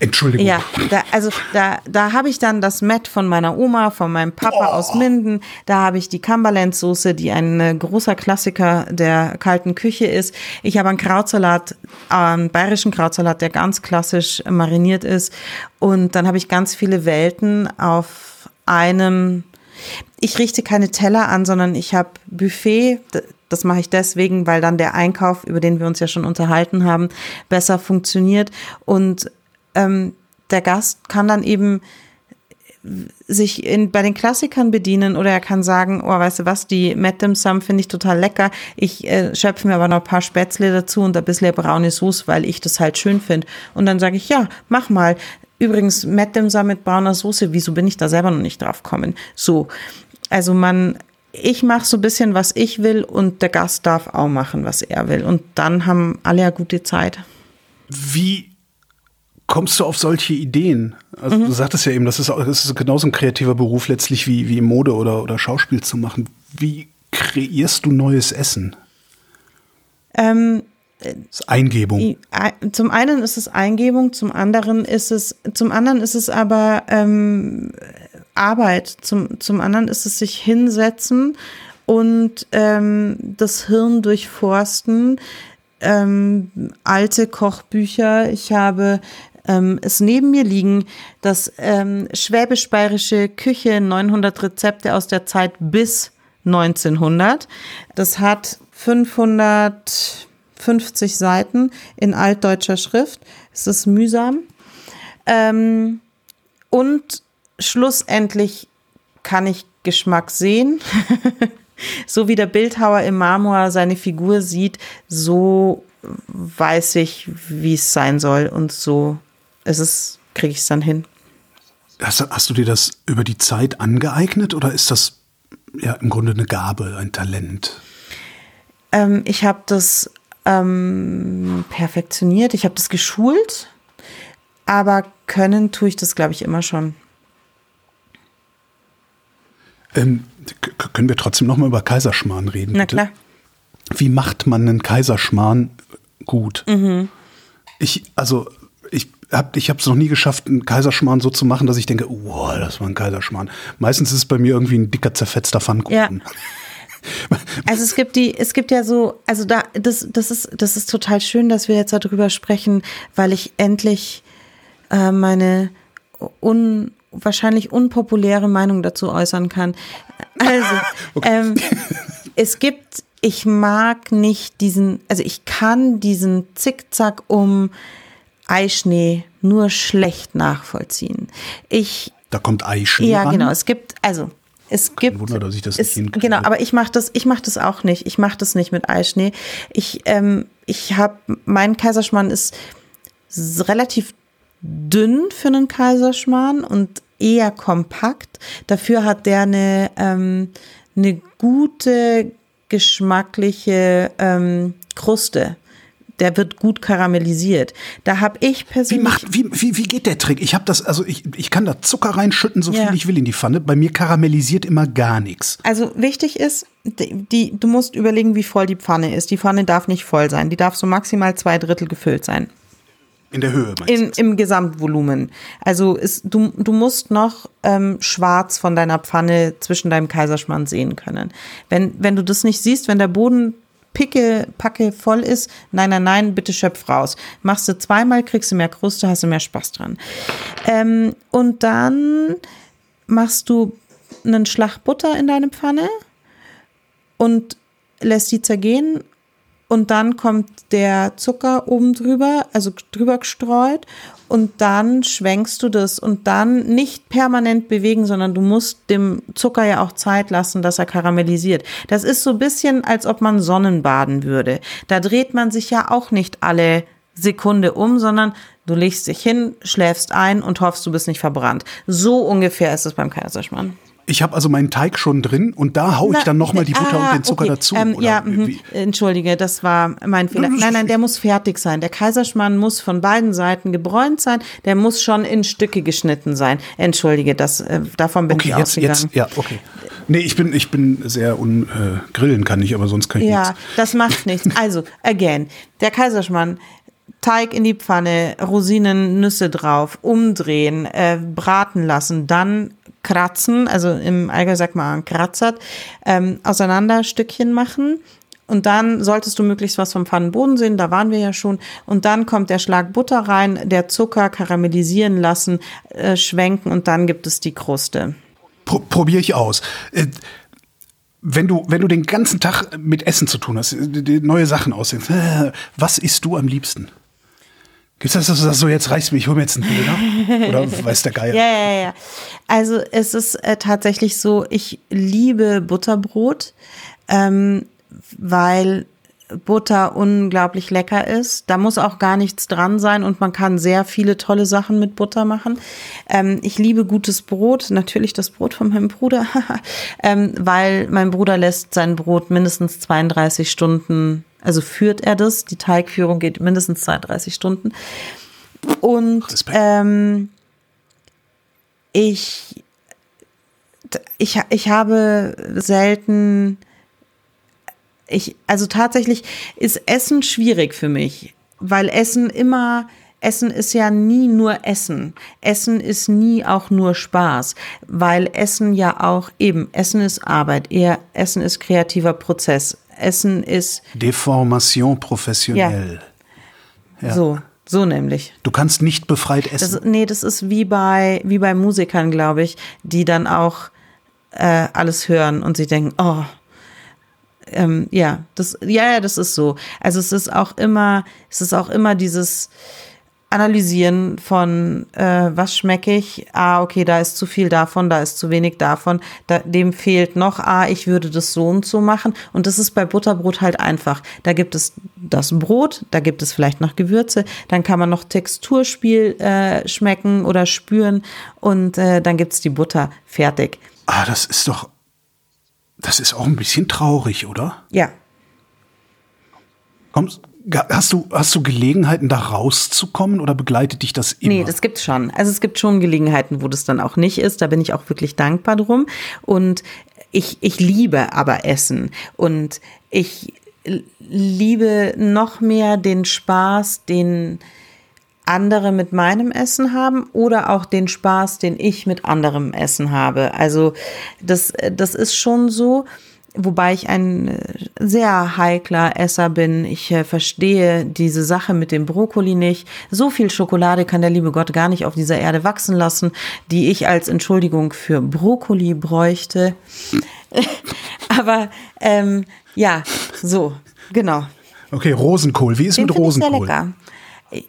Entschuldigung. Ja, da, also da, da habe ich dann das Met von meiner Oma, von meinem Papa oh. aus Minden. Da habe ich die Cumberland-Soße, die ein äh, großer Klassiker der kalten Küche ist. Ich habe einen Krautsalat, einen bayerischen Krautsalat, der ganz klassisch mariniert ist. Und dann habe ich ganz viele Welten auf einem ich richte keine Teller an, sondern ich habe Buffet. Das mache ich deswegen, weil dann der Einkauf, über den wir uns ja schon unterhalten haben, besser funktioniert. Und ähm, der Gast kann dann eben sich in, bei den Klassikern bedienen oder er kann sagen, oh, weißt du was, die Met Sum finde ich total lecker. Ich äh, schöpfe mir aber noch ein paar Spätzle dazu und ein bisschen braune Soße, weil ich das halt schön finde. Und dann sage ich, ja, mach mal. Übrigens, Met Sum mit brauner Soße, wieso bin ich da selber noch nicht drauf gekommen? So, also man, ich mache so ein bisschen, was ich will und der Gast darf auch machen, was er will. Und dann haben alle ja gute Zeit. Wie kommst du auf solche Ideen? Also mhm. du sagtest ja eben, das ist, das ist genauso ein kreativer Beruf letztlich wie, wie Mode oder, oder Schauspiel zu machen. Wie kreierst du neues Essen? Ähm, das ist Eingebung. Zum einen ist es Eingebung, zum anderen ist es, zum anderen ist es aber ähm, Arbeit, zum, zum anderen ist es sich hinsetzen und ähm, das Hirn durchforsten, ähm, alte Kochbücher. Ich habe ähm, es neben mir liegen, das ähm, schwäbisch-bayerische Küche 900 Rezepte aus der Zeit bis 1900. Das hat 550 Seiten in altdeutscher Schrift. Es ist mühsam. Ähm, und schlussendlich kann ich Geschmack sehen. so wie der Bildhauer im Marmor seine Figur sieht, so weiß ich, wie es sein soll und so ist es, kriege ich es dann hin. Hast, hast, du dir das über die Zeit angeeignet oder ist das ja im Grunde eine Gabe, ein Talent? Ähm, ich habe das ähm, perfektioniert, ich habe das geschult, aber können tue ich das, glaube ich, immer schon. Ähm, können wir trotzdem noch mal über Kaiserschmarrn reden? Na klar. Wie macht man einen Kaiserschmarrn gut? Mhm. Ich, also, ich habe ich es noch nie geschafft, einen Kaiserschmarrn so zu machen, dass ich denke, wow, das war ein Kaiserschmarrn. Meistens ist es bei mir irgendwie ein dicker, zerfetzter Pfannkuchen. Ja. Also es gibt die, es gibt ja so, also da, das, das ist, das ist total schön, dass wir jetzt darüber sprechen, weil ich endlich äh, meine un, wahrscheinlich unpopuläre Meinung dazu äußern kann. Also, okay. ähm, es gibt, ich mag nicht diesen, also ich kann diesen Zickzack um Eischnee nur schlecht nachvollziehen. Ich da kommt Eischnee Ja, ran? genau. Es gibt also es gibt Wunder, dass ich das es, nicht Genau, aber ich mache das ich mache das auch nicht. Ich mache das nicht mit Eischnee. Ich ähm, ich habe mein Kaiserschmarrn ist relativ dünn für einen Kaiserschmarrn und eher kompakt. Dafür hat der eine, ähm, eine gute geschmackliche ähm, Kruste. Der wird gut karamellisiert. Da habe ich persönlich. Wie, macht, wie, wie, wie geht der Trick? Ich habe das, also ich, ich kann da Zucker reinschütten, so ja. viel ich will in die Pfanne. Bei mir karamellisiert immer gar nichts. Also wichtig ist, die, die, du musst überlegen, wie voll die Pfanne ist. Die Pfanne darf nicht voll sein. Die darf so maximal zwei Drittel gefüllt sein. In der Höhe, meinst In, Im Gesamtvolumen. Also ist, du, du musst noch ähm, schwarz von deiner Pfanne zwischen deinem Kaiserschmarrn sehen können. Wenn, wenn du das nicht siehst, wenn der Boden picke, packe voll ist, nein, nein, nein, bitte schöpf raus. Machst du zweimal, kriegst du mehr Kruste, hast du mehr Spaß dran. Ähm, und dann machst du einen Schlag Butter in deine Pfanne und lässt die zergehen und dann kommt der Zucker oben drüber, also drüber gestreut und dann schwenkst du das und dann nicht permanent bewegen, sondern du musst dem Zucker ja auch Zeit lassen, dass er karamellisiert. Das ist so ein bisschen, als ob man Sonnenbaden würde. Da dreht man sich ja auch nicht alle Sekunde um, sondern du legst dich hin, schläfst ein und hoffst, du bist nicht verbrannt. So ungefähr ist es beim Kaiserschmarrn. Ich habe also meinen Teig schon drin und da haue ich dann nochmal die Butter ah, und den Zucker okay. dazu. Ähm, ja, mh. entschuldige, das war mein Fehler. Nein, nein, der muss fertig sein. Der Kaiserschmarrn muss von beiden Seiten gebräunt sein. Der muss schon in Stücke geschnitten sein. Entschuldige, das, äh, davon bin okay, ich jetzt, ausgegangen. Jetzt, ja, okay. Nee, ich bin, ich bin sehr un, äh, grillen kann ich, aber sonst kann ich ja, nichts. Ja, das macht nichts. Also, again, der Kaiserschmarrn Teig in die Pfanne, Rosinen, Nüsse drauf, umdrehen, äh, braten lassen, dann kratzen, also im Allgäu sagt man kratzert, ähm, auseinander Stückchen machen. Und dann solltest du möglichst was vom Pfannenboden sehen, da waren wir ja schon. Und dann kommt der Schlag Butter rein, der Zucker karamellisieren lassen, äh, schwenken und dann gibt es die Kruste. Pro Probiere ich aus. Äh, wenn du, wenn du den ganzen Tag mit Essen zu tun hast, neue Sachen aussehen, was isst du am liebsten? Gibt es das, dass du sagst, so jetzt reicht mir, ich hole mir jetzt einen Döner? Oder weiß der Geier? Ja, ja, ja. Also es ist äh, tatsächlich so, ich liebe Butterbrot, ähm, weil Butter unglaublich lecker ist. Da muss auch gar nichts dran sein und man kann sehr viele tolle Sachen mit Butter machen. Ähm, ich liebe gutes Brot, natürlich das Brot von meinem Bruder, ähm, weil mein Bruder lässt sein Brot mindestens 32 Stunden also führt er das. Die Teigführung geht mindestens 32 Stunden. Und ähm, ich, ich, ich habe selten, ich, also tatsächlich ist Essen schwierig für mich, weil Essen immer, Essen ist ja nie nur Essen. Essen ist nie auch nur Spaß, weil Essen ja auch eben, Essen ist Arbeit, eher Essen ist kreativer Prozess. Essen ist. Deformation professionell. Ja. ja. So. So nämlich. Du kannst nicht befreit essen. Das, nee, das ist wie bei, wie bei Musikern, glaube ich, die dann auch äh, alles hören und sie denken, oh, ähm, ja, das, ja, ja, das ist so. Also es ist auch immer, es ist auch immer dieses, Analysieren von, äh, was schmecke ich? Ah, okay, da ist zu viel davon, da ist zu wenig davon, da, dem fehlt noch, ah, ich würde das so und so machen. Und das ist bei Butterbrot halt einfach. Da gibt es das Brot, da gibt es vielleicht noch Gewürze, dann kann man noch Texturspiel äh, schmecken oder spüren und äh, dann gibt es die Butter fertig. Ah, das ist doch, das ist auch ein bisschen traurig, oder? Ja. Kommst, Hast du, hast du Gelegenheiten, da rauszukommen oder begleitet dich das immer? Nee, das gibt's schon. Also es gibt schon Gelegenheiten, wo das dann auch nicht ist. Da bin ich auch wirklich dankbar drum. Und ich, ich liebe aber Essen. Und ich liebe noch mehr den Spaß, den andere mit meinem Essen haben oder auch den Spaß, den ich mit anderem Essen habe. Also das, das ist schon so. Wobei ich ein äh, sehr heikler Esser bin. Ich äh, verstehe diese Sache mit dem Brokkoli nicht. So viel Schokolade kann der liebe Gott gar nicht auf dieser Erde wachsen lassen, die ich als Entschuldigung für Brokkoli bräuchte. Aber ähm, ja, so, genau. Okay, Rosenkohl. Wie ist Den mit Rosenkohl? Ich sehr lecker.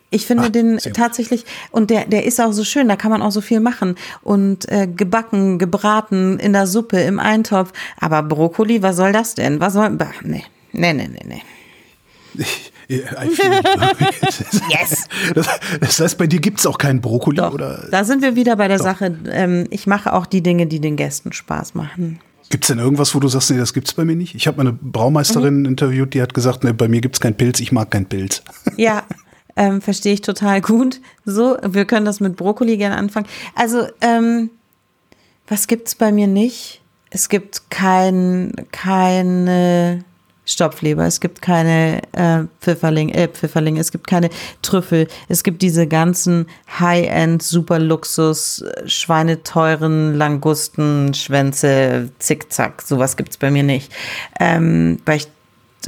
Ich finde Ach, den tatsächlich, und der, der ist auch so schön, da kann man auch so viel machen. Und äh, gebacken, gebraten, in der Suppe, im Eintopf. Aber Brokkoli, was soll das denn? Was soll. Bah, nee, nee, nee, nee, nee. yes. Das, das, heißt, bei dir gibt es auch keinen Brokkoli, Doch, oder? Da sind wir wieder bei der Doch. Sache. Ähm, ich mache auch die Dinge, die den Gästen Spaß machen. Gibt es denn irgendwas, wo du sagst, nee, das gibt's bei mir nicht? Ich habe meine Braumeisterin mhm. interviewt, die hat gesagt, nee, bei mir gibt es keinen Pilz, ich mag keinen Pilz. Ja, ähm, verstehe ich total gut. So, wir können das mit Brokkoli gerne anfangen. Also, ähm, was gibt's bei mir nicht? Es gibt kein, keine Stopfleber, es gibt keine äh, Pfifferling, äh, Pfifferlinge, es gibt keine Trüffel, es gibt diese ganzen High-End, super Luxus, schweineteuren Langusten, Schwänze, Zickzack, sowas gibt's bei mir nicht. Ähm, weil ich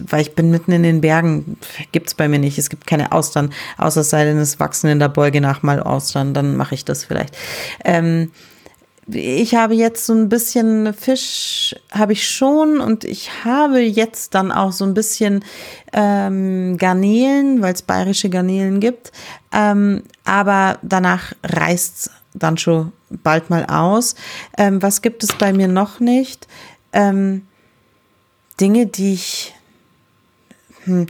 weil ich bin mitten in den Bergen, gibt's bei mir nicht. Es gibt keine Austern, außer es sei denn, es wachsen in der Beuge nach mal Austern, dann mache ich das vielleicht. Ähm, ich habe jetzt so ein bisschen Fisch, habe ich schon und ich habe jetzt dann auch so ein bisschen ähm, Garnelen, weil es bayerische Garnelen gibt. Ähm, aber danach reißt's dann schon bald mal aus. Ähm, was gibt es bei mir noch nicht? Ähm, Dinge, die ich hm.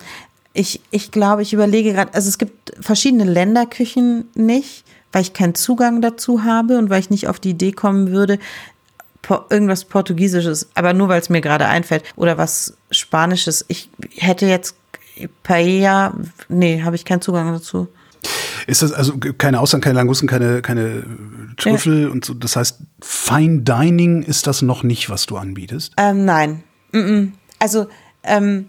Ich, ich glaube, ich überlege gerade, also es gibt verschiedene Länderküchen nicht, weil ich keinen Zugang dazu habe und weil ich nicht auf die Idee kommen würde, irgendwas Portugiesisches, aber nur weil es mir gerade einfällt. Oder was Spanisches. Ich hätte jetzt Paella, nee, habe ich keinen Zugang dazu. Ist das also keine Austern, keine Langusten, keine, keine Trüffel ja. und so? Das heißt, Fine Dining ist das noch nicht, was du anbietest? Ähm, nein. Also, ähm,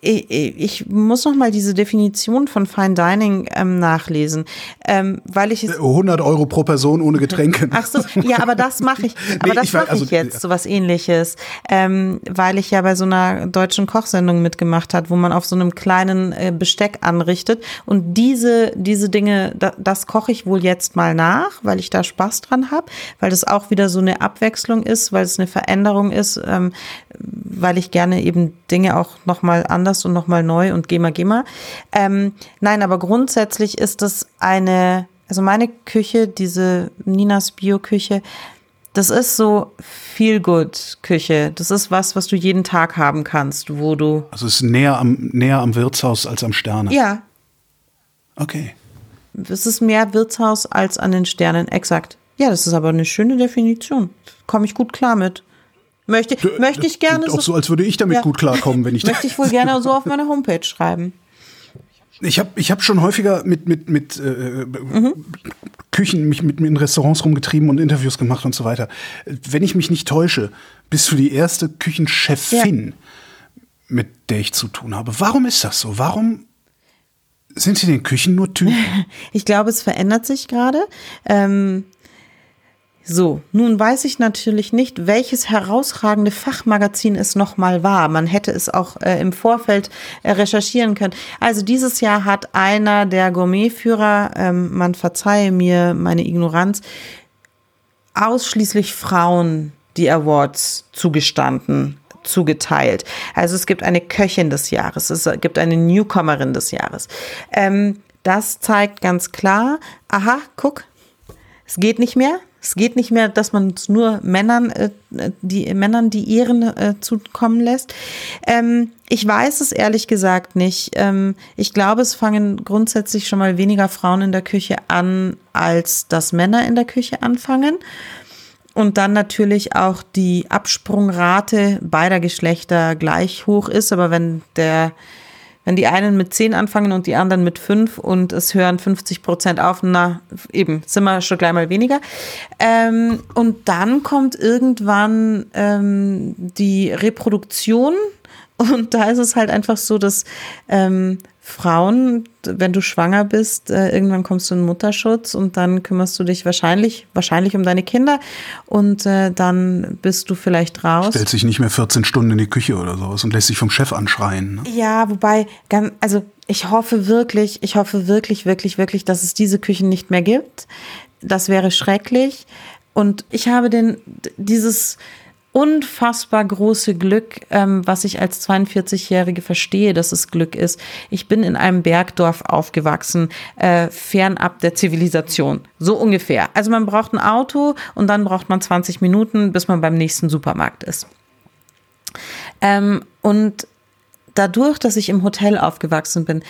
ich, ich muss noch mal diese Definition von Fine Dining ähm, nachlesen, ähm, weil ich 100 Euro pro Person ohne Getränke. Ach so, ja, aber das mache ich, aber nee, das mache also, ich jetzt, sowas Ähnliches, ähm, weil ich ja bei so einer deutschen Kochsendung mitgemacht hat, wo man auf so einem kleinen äh, Besteck anrichtet. Und diese diese Dinge, da, das koche ich wohl jetzt mal nach, weil ich da Spaß dran habe, weil das auch wieder so eine Abwechslung ist, weil es eine Veränderung ist, ähm, weil ich gerne eben Dinge auch noch mal anders und noch mal neu und geh mal, geh mal. Ähm, nein, aber grundsätzlich ist das eine, also meine Küche, diese Ninas Bio-Küche, das ist so viel good Küche. Das ist was, was du jeden Tag haben kannst, wo du. Also es ist näher am, näher am Wirtshaus als am Sterne. Ja. Okay. Es ist mehr Wirtshaus als an den Sternen, exakt. Ja, das ist aber eine schöne Definition. Komme ich gut klar mit. Möchte, du, möchte ich gerne. Auch so, so, als würde ich damit ja. gut klarkommen, wenn ich Möchte ich wohl gerne so auf meiner Homepage schreiben. Ich habe ich hab schon häufiger mit, mit, mit äh, mhm. Küchen, mich mit, mit in Restaurants rumgetrieben und Interviews gemacht und so weiter. Wenn ich mich nicht täusche, bist du die erste Küchenchefin, ja. mit der ich zu tun habe. Warum ist das so? Warum sind sie in den Küchen nur Typen? Ich glaube, es verändert sich gerade. Ähm, so, nun weiß ich natürlich nicht, welches herausragende Fachmagazin es nochmal war. Man hätte es auch äh, im Vorfeld äh, recherchieren können. Also dieses Jahr hat einer der Gourmetführer, ähm, man verzeihe mir meine Ignoranz, ausschließlich Frauen die Awards zugestanden zugeteilt. Also es gibt eine Köchin des Jahres, es gibt eine Newcomerin des Jahres. Ähm, das zeigt ganz klar, aha, guck, es geht nicht mehr. Es geht nicht mehr, dass man es nur Männern, äh, die Männern die Ehren äh, zukommen lässt. Ähm, ich weiß es ehrlich gesagt nicht. Ähm, ich glaube, es fangen grundsätzlich schon mal weniger Frauen in der Küche an, als dass Männer in der Küche anfangen. Und dann natürlich auch die Absprungrate beider Geschlechter gleich hoch ist. Aber wenn der wenn die einen mit zehn anfangen und die anderen mit fünf und es hören 50 Prozent auf, na, eben, sind wir schon gleich mal weniger. Ähm, und dann kommt irgendwann ähm, die Reproduktion und da ist es halt einfach so, dass ähm, Frauen, wenn du schwanger bist, äh, irgendwann kommst du in Mutterschutz und dann kümmerst du dich wahrscheinlich, wahrscheinlich um deine Kinder und äh, dann bist du vielleicht raus. Stellt sich nicht mehr 14 Stunden in die Küche oder sowas und lässt sich vom Chef anschreien. Ne? Ja, wobei, also ich hoffe wirklich, ich hoffe wirklich, wirklich, wirklich, dass es diese Küchen nicht mehr gibt. Das wäre schrecklich. Und ich habe den, dieses, unfassbar große Glück, ähm, was ich als 42-Jährige verstehe, dass es Glück ist. Ich bin in einem Bergdorf aufgewachsen, äh, fernab der Zivilisation. So ungefähr. Also man braucht ein Auto und dann braucht man 20 Minuten, bis man beim nächsten Supermarkt ist. Ähm, und dadurch, dass ich im Hotel aufgewachsen bin,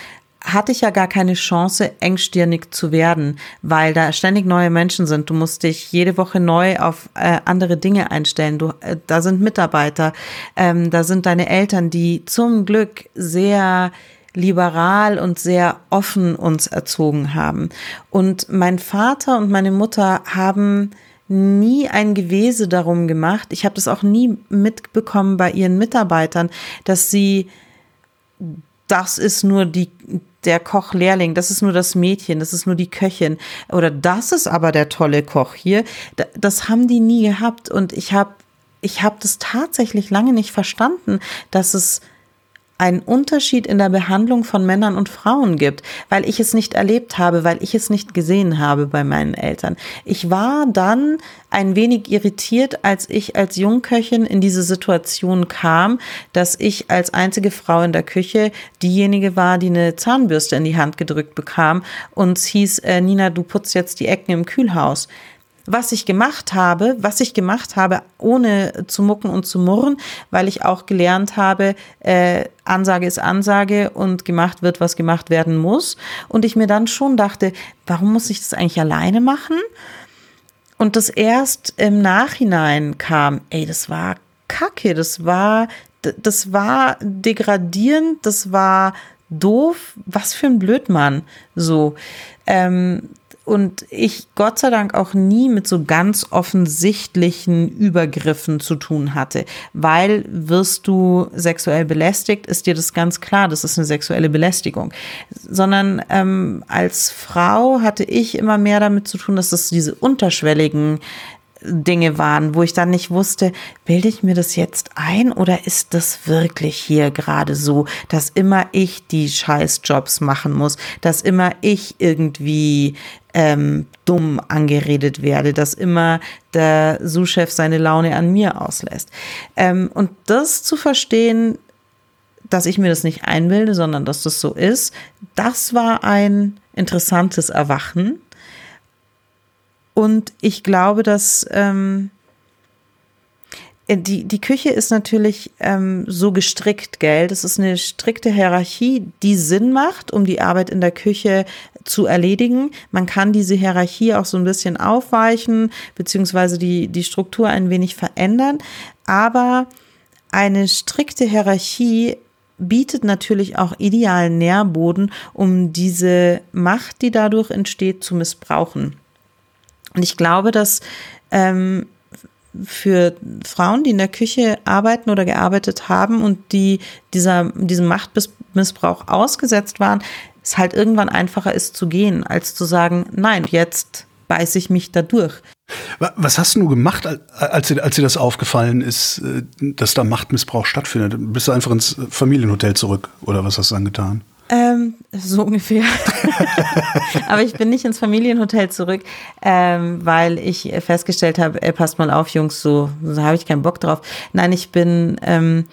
hatte ich ja gar keine Chance, engstirnig zu werden, weil da ständig neue Menschen sind. Du musst dich jede Woche neu auf äh, andere Dinge einstellen. Du, äh, da sind Mitarbeiter, ähm, da sind deine Eltern, die zum Glück sehr liberal und sehr offen uns erzogen haben. Und mein Vater und meine Mutter haben nie ein Gewese darum gemacht. Ich habe das auch nie mitbekommen bei ihren Mitarbeitern, dass sie das ist nur die, der Kochlehrling, das ist nur das Mädchen, das ist nur die Köchin oder das ist aber der tolle Koch hier. Das haben die nie gehabt und ich habe ich habe das tatsächlich lange nicht verstanden, dass es einen Unterschied in der Behandlung von Männern und Frauen gibt, weil ich es nicht erlebt habe, weil ich es nicht gesehen habe bei meinen Eltern. Ich war dann ein wenig irritiert, als ich als Jungköchin in diese Situation kam, dass ich als einzige Frau in der Küche diejenige war, die eine Zahnbürste in die Hand gedrückt bekam und es hieß, äh, Nina, du putzt jetzt die Ecken im Kühlhaus was ich gemacht habe, was ich gemacht habe, ohne zu mucken und zu murren, weil ich auch gelernt habe, äh, Ansage ist Ansage und gemacht wird, was gemacht werden muss. Und ich mir dann schon dachte, warum muss ich das eigentlich alleine machen? und das erst im Nachhinein kam, ey, das war kacke, das war, das war degradierend, das war doof, was für ein Blödmann, so. Ähm, und ich Gott sei Dank auch nie mit so ganz offensichtlichen Übergriffen zu tun hatte, weil wirst du sexuell belästigt, ist dir das ganz klar, das ist eine sexuelle Belästigung, sondern ähm, als Frau hatte ich immer mehr damit zu tun, dass es diese unterschwelligen Dinge waren, wo ich dann nicht wusste, bilde ich mir das jetzt ein oder ist das wirklich hier gerade so, dass immer ich die Scheißjobs machen muss, dass immer ich irgendwie ähm, dumm angeredet werde, dass immer der Sous-Chef seine Laune an mir auslässt. Ähm, und das zu verstehen, dass ich mir das nicht einbilde, sondern dass das so ist, das war ein interessantes Erwachen und ich glaube, dass ähm, äh, die, die Küche ist natürlich ähm, so gestrickt, gell? Das ist eine strikte Hierarchie, die Sinn macht, um die Arbeit in der Küche zu erledigen. Man kann diese Hierarchie auch so ein bisschen aufweichen, beziehungsweise die, die Struktur ein wenig verändern. Aber eine strikte Hierarchie bietet natürlich auch idealen Nährboden, um diese Macht, die dadurch entsteht, zu missbrauchen. Und ich glaube, dass ähm, für Frauen, die in der Küche arbeiten oder gearbeitet haben und die dieser, diesem Machtmissbrauch ausgesetzt waren, es halt irgendwann einfacher ist zu gehen, als zu sagen, nein, jetzt beiße ich mich da durch. Was hast du gemacht, als dir, als dir das aufgefallen ist, äh, dass da Machtmissbrauch stattfindet? Bist du einfach ins Familienhotel zurück oder was hast du dann getan? Ähm, so ungefähr. Aber ich bin nicht ins Familienhotel zurück, ähm, weil ich festgestellt habe, ey, passt mal auf, Jungs, so, so habe ich keinen Bock drauf. Nein, ich bin, ähm,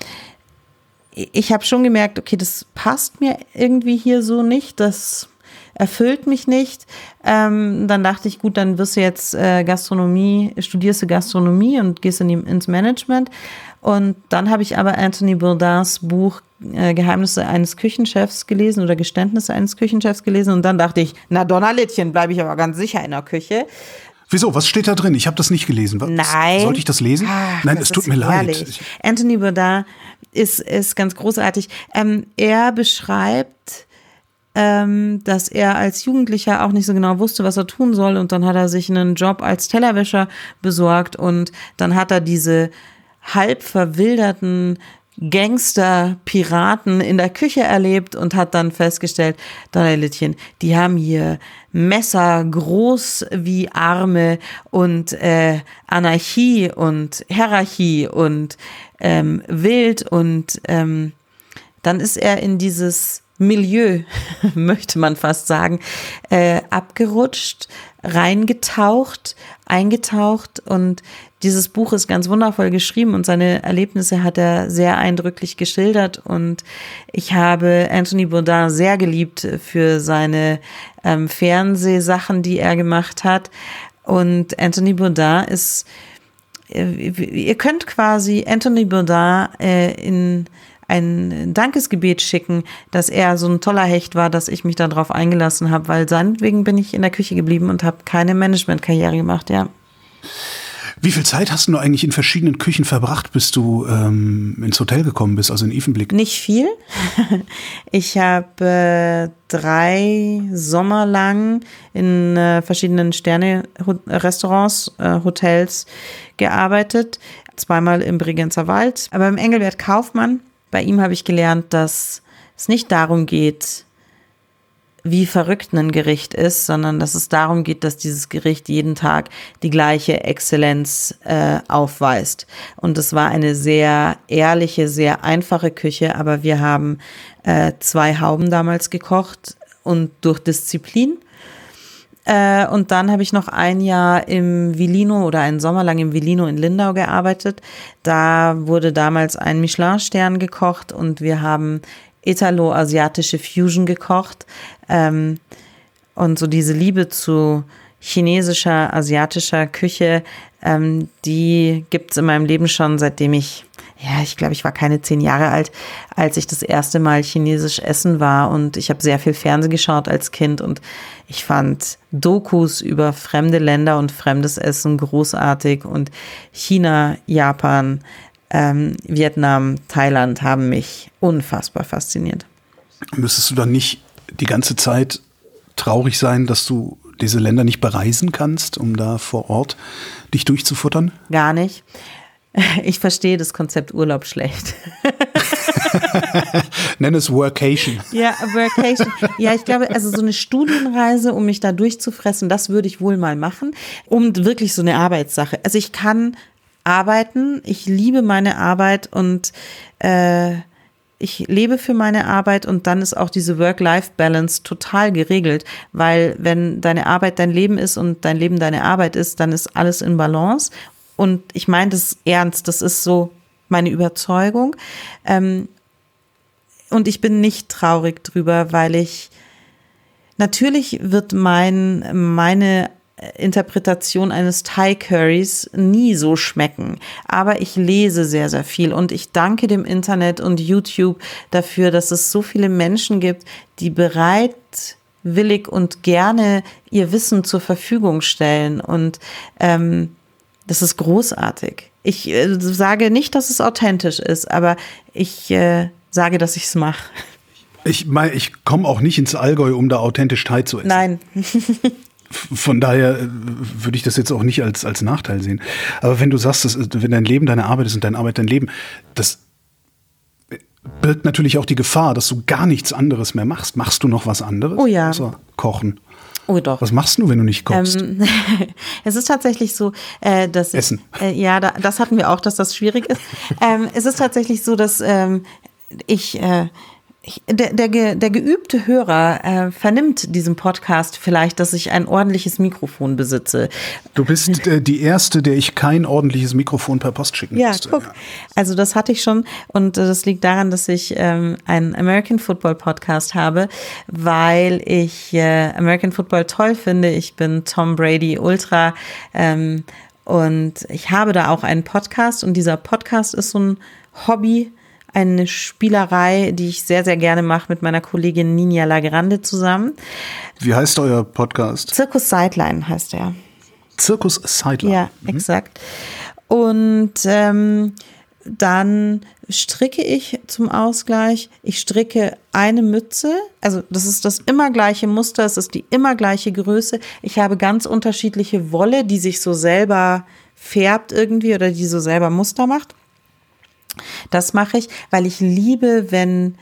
ich habe schon gemerkt, okay, das passt mir irgendwie hier so nicht, das erfüllt mich nicht. Ähm, dann dachte ich, gut, dann wirst du jetzt äh, Gastronomie, studierst du Gastronomie und gehst in die, ins Management. Und dann habe ich aber Anthony Bourdains Buch äh, Geheimnisse eines Küchenchefs gelesen oder Geständnisse eines Küchenchefs gelesen und dann dachte ich, na Donnerlittchen, bleibe ich aber ganz sicher in der Küche. Wieso? Was steht da drin? Ich habe das nicht gelesen. Was, Nein. Sollte ich das lesen? Ach, Nein, es tut mir herrlich. leid. Anthony Bourdain ist, ist ganz großartig. Ähm, er beschreibt, ähm, dass er als Jugendlicher auch nicht so genau wusste, was er tun soll. Und dann hat er sich einen Job als Tellerwäscher besorgt und dann hat er diese halb verwilderten Gangster, Piraten in der Küche erlebt und hat dann festgestellt, Donnerlittchen, die haben hier Messer groß wie Arme und äh, Anarchie und Hierarchie und ähm, wild und ähm, dann ist er in dieses Milieu, möchte man fast sagen, äh, abgerutscht, reingetaucht, eingetaucht. Und dieses Buch ist ganz wundervoll geschrieben und seine Erlebnisse hat er sehr eindrücklich geschildert. Und ich habe Anthony Bourdain sehr geliebt für seine ähm, Fernsehsachen, die er gemacht hat. Und Anthony Bourdain ist äh, ihr könnt quasi Anthony Bourdain äh, in ein Dankesgebet schicken, dass er so ein toller Hecht war, dass ich mich darauf eingelassen habe, weil seinetwegen bin ich in der Küche geblieben und habe keine Managementkarriere gemacht, ja. Wie viel Zeit hast du eigentlich in verschiedenen Küchen verbracht, bis du ähm, ins Hotel gekommen bist, also in Ivenblick? Nicht viel. Ich habe äh, drei Sommer lang in äh, verschiedenen Sterne-Restaurants, äh, Hotels gearbeitet. Zweimal im Bregenzer Wald. Aber im Engelbert Kaufmann, bei ihm habe ich gelernt, dass es nicht darum geht, wie verrückt ein Gericht ist, sondern dass es darum geht, dass dieses Gericht jeden Tag die gleiche Exzellenz äh, aufweist. Und es war eine sehr ehrliche, sehr einfache Küche, aber wir haben äh, zwei Hauben damals gekocht und durch Disziplin. Äh, und dann habe ich noch ein Jahr im Vilino oder einen Sommer lang im Vilino in Lindau gearbeitet. Da wurde damals ein Michelin-Stern gekocht und wir haben italo-asiatische Fusion gekocht. Ähm, und so diese Liebe zu chinesischer, asiatischer Küche, ähm, die gibt's in meinem Leben schon, seitdem ich ja, ich glaube, ich war keine zehn Jahre alt, als ich das erste Mal chinesisch essen war und ich habe sehr viel Fernsehen geschaut als Kind und ich fand Dokus über fremde Länder und fremdes Essen großartig und China, Japan, ähm, Vietnam, Thailand haben mich unfassbar fasziniert. Müsstest du dann nicht die ganze Zeit traurig sein, dass du diese Länder nicht bereisen kannst, um da vor Ort dich durchzufuttern? Gar nicht. Ich verstehe das Konzept Urlaub schlecht. Nenn es Workation. Ja, Workation. Ja, ich glaube, also so eine Studienreise, um mich da durchzufressen, das würde ich wohl mal machen, um wirklich so eine Arbeitssache. Also ich kann arbeiten, ich liebe meine Arbeit und äh, ich lebe für meine Arbeit und dann ist auch diese Work-Life-Balance total geregelt, weil wenn deine Arbeit dein Leben ist und dein Leben deine Arbeit ist, dann ist alles in Balance. Und ich meine das ernst, das ist so meine Überzeugung. Ähm, und ich bin nicht traurig drüber, weil ich natürlich wird mein, meine Interpretation eines Thai Curries nie so schmecken. Aber ich lese sehr, sehr viel und ich danke dem Internet und YouTube dafür, dass es so viele Menschen gibt, die bereitwillig und gerne ihr Wissen zur Verfügung stellen. Und ähm, das ist großartig. Ich äh, sage nicht, dass es authentisch ist, aber ich äh, sage, dass ich es mache. Ich meine, ich komme auch nicht ins Allgäu, um da authentisch Thai zu essen. Nein. Von daher äh, würde ich das jetzt auch nicht als, als Nachteil sehen. Aber wenn du sagst, dass, wenn dein Leben deine Arbeit ist und deine Arbeit dein Leben, das birgt natürlich auch die Gefahr, dass du gar nichts anderes mehr machst. Machst du noch was anderes? Oh ja. Außer kochen. Oh doch. Was machst du, wenn du nicht kochst? Ähm, es ist tatsächlich so, äh, dass Essen. Ich, äh, ja, da, das hatten wir auch, dass das schwierig ist. ähm, es ist tatsächlich so, dass ähm, ich äh, der, der, der geübte Hörer äh, vernimmt diesem Podcast vielleicht, dass ich ein ordentliches Mikrofon besitze. Du bist äh, die Erste, der ich kein ordentliches Mikrofon per Post schicken ja, musste. Guck. Ja, also das hatte ich schon und äh, das liegt daran, dass ich ähm, einen American Football Podcast habe, weil ich äh, American Football toll finde. Ich bin Tom Brady Ultra ähm, und ich habe da auch einen Podcast und dieser Podcast ist so ein Hobby eine Spielerei, die ich sehr, sehr gerne mache mit meiner Kollegin Ninja Lagrande zusammen. Wie heißt euer Podcast? Zirkus Sideline heißt er. Zirkus Sideline. Ja, mhm. exakt. Und ähm, dann stricke ich zum Ausgleich. Ich stricke eine Mütze. Also das ist das immer gleiche Muster. Es ist die immer gleiche Größe. Ich habe ganz unterschiedliche Wolle, die sich so selber färbt irgendwie oder die so selber Muster macht. Das mache ich, weil ich liebe, wenn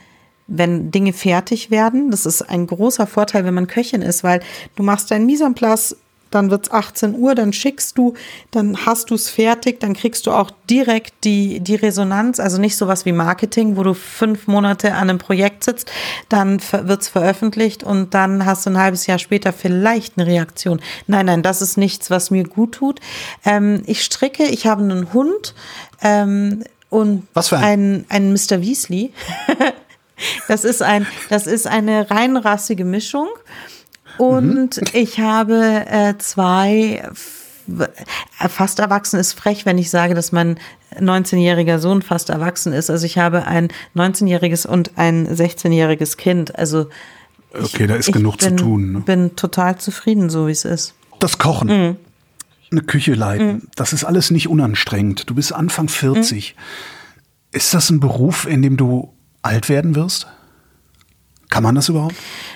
wenn Dinge fertig werden. Das ist ein großer Vorteil, wenn man Köchin ist, weil du machst dein Mise en place, dann wird's 18 Uhr, dann schickst du, dann hast du es fertig, dann kriegst du auch direkt die, die Resonanz, also nicht sowas wie Marketing, wo du fünf Monate an einem Projekt sitzt, dann wird's veröffentlicht und dann hast du ein halbes Jahr später vielleicht eine Reaktion. Nein, nein, das ist nichts, was mir gut tut. Ähm, ich stricke, ich habe einen Hund, ähm, und Was für ein? ein, ein Mr. Weasley. das ist ein, das ist eine reinrassige Mischung. Und mhm. ich habe äh, zwei fast erwachsen ist frech, wenn ich sage, dass mein 19-jähriger Sohn fast erwachsen ist. Also ich habe ein 19-jähriges und ein 16-jähriges Kind. Also okay, da ist genug bin, zu tun. Ne? bin total zufrieden, so wie es ist. Das Kochen. Mhm eine Küche leiten. Mhm. Das ist alles nicht unanstrengend. Du bist Anfang 40. Mhm. Ist das ein Beruf, in dem du alt werden wirst? Kann man das überhaupt?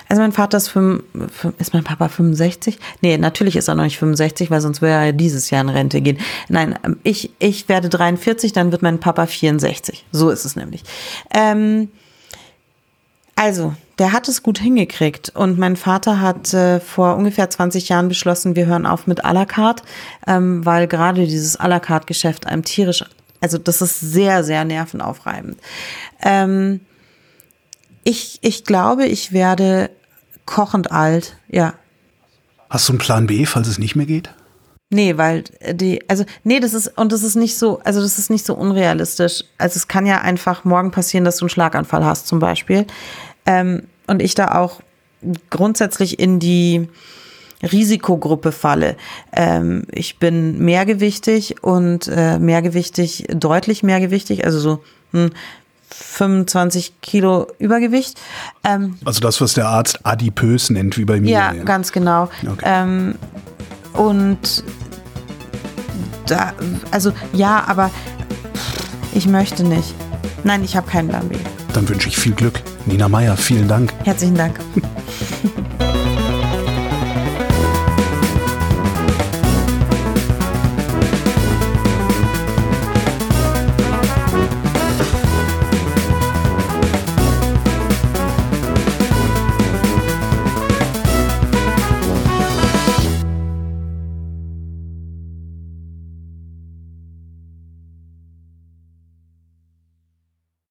Also mein Vater ist, fünf, ist mein Papa 65? Nee, natürlich ist er noch nicht 65, weil sonst würde er dieses Jahr in Rente gehen. Nein, ich, ich werde 43, dann wird mein Papa 64. So ist es nämlich. Ähm, also, der hat es gut hingekriegt. Und mein Vater hat äh, vor ungefähr 20 Jahren beschlossen, wir hören auf mit à la carte, ähm, weil gerade dieses à la carte Geschäft einem tierisch, also das ist sehr, sehr nervenaufreibend. Ähm, ich, ich glaube, ich werde kochend alt, ja. Hast du einen Plan B, falls es nicht mehr geht? Nee, weil die, also, nee, das ist, und das ist nicht so, also das ist nicht so unrealistisch. Also es kann ja einfach morgen passieren, dass du einen Schlaganfall hast, zum Beispiel. Ähm, und ich da auch grundsätzlich in die Risikogruppe falle. Ähm, ich bin mehrgewichtig und äh, mehrgewichtig, deutlich mehrgewichtig, also so hm, 25 Kilo Übergewicht. Ähm, also das, was der Arzt adipös nennt, wie bei mir. Ja, ja. ganz genau. Okay. Ähm, und da, also ja, aber ich möchte nicht. Nein, ich habe keinen Plan B. Dann wünsche ich viel Glück. Nina Meyer, vielen Dank. Herzlichen Dank.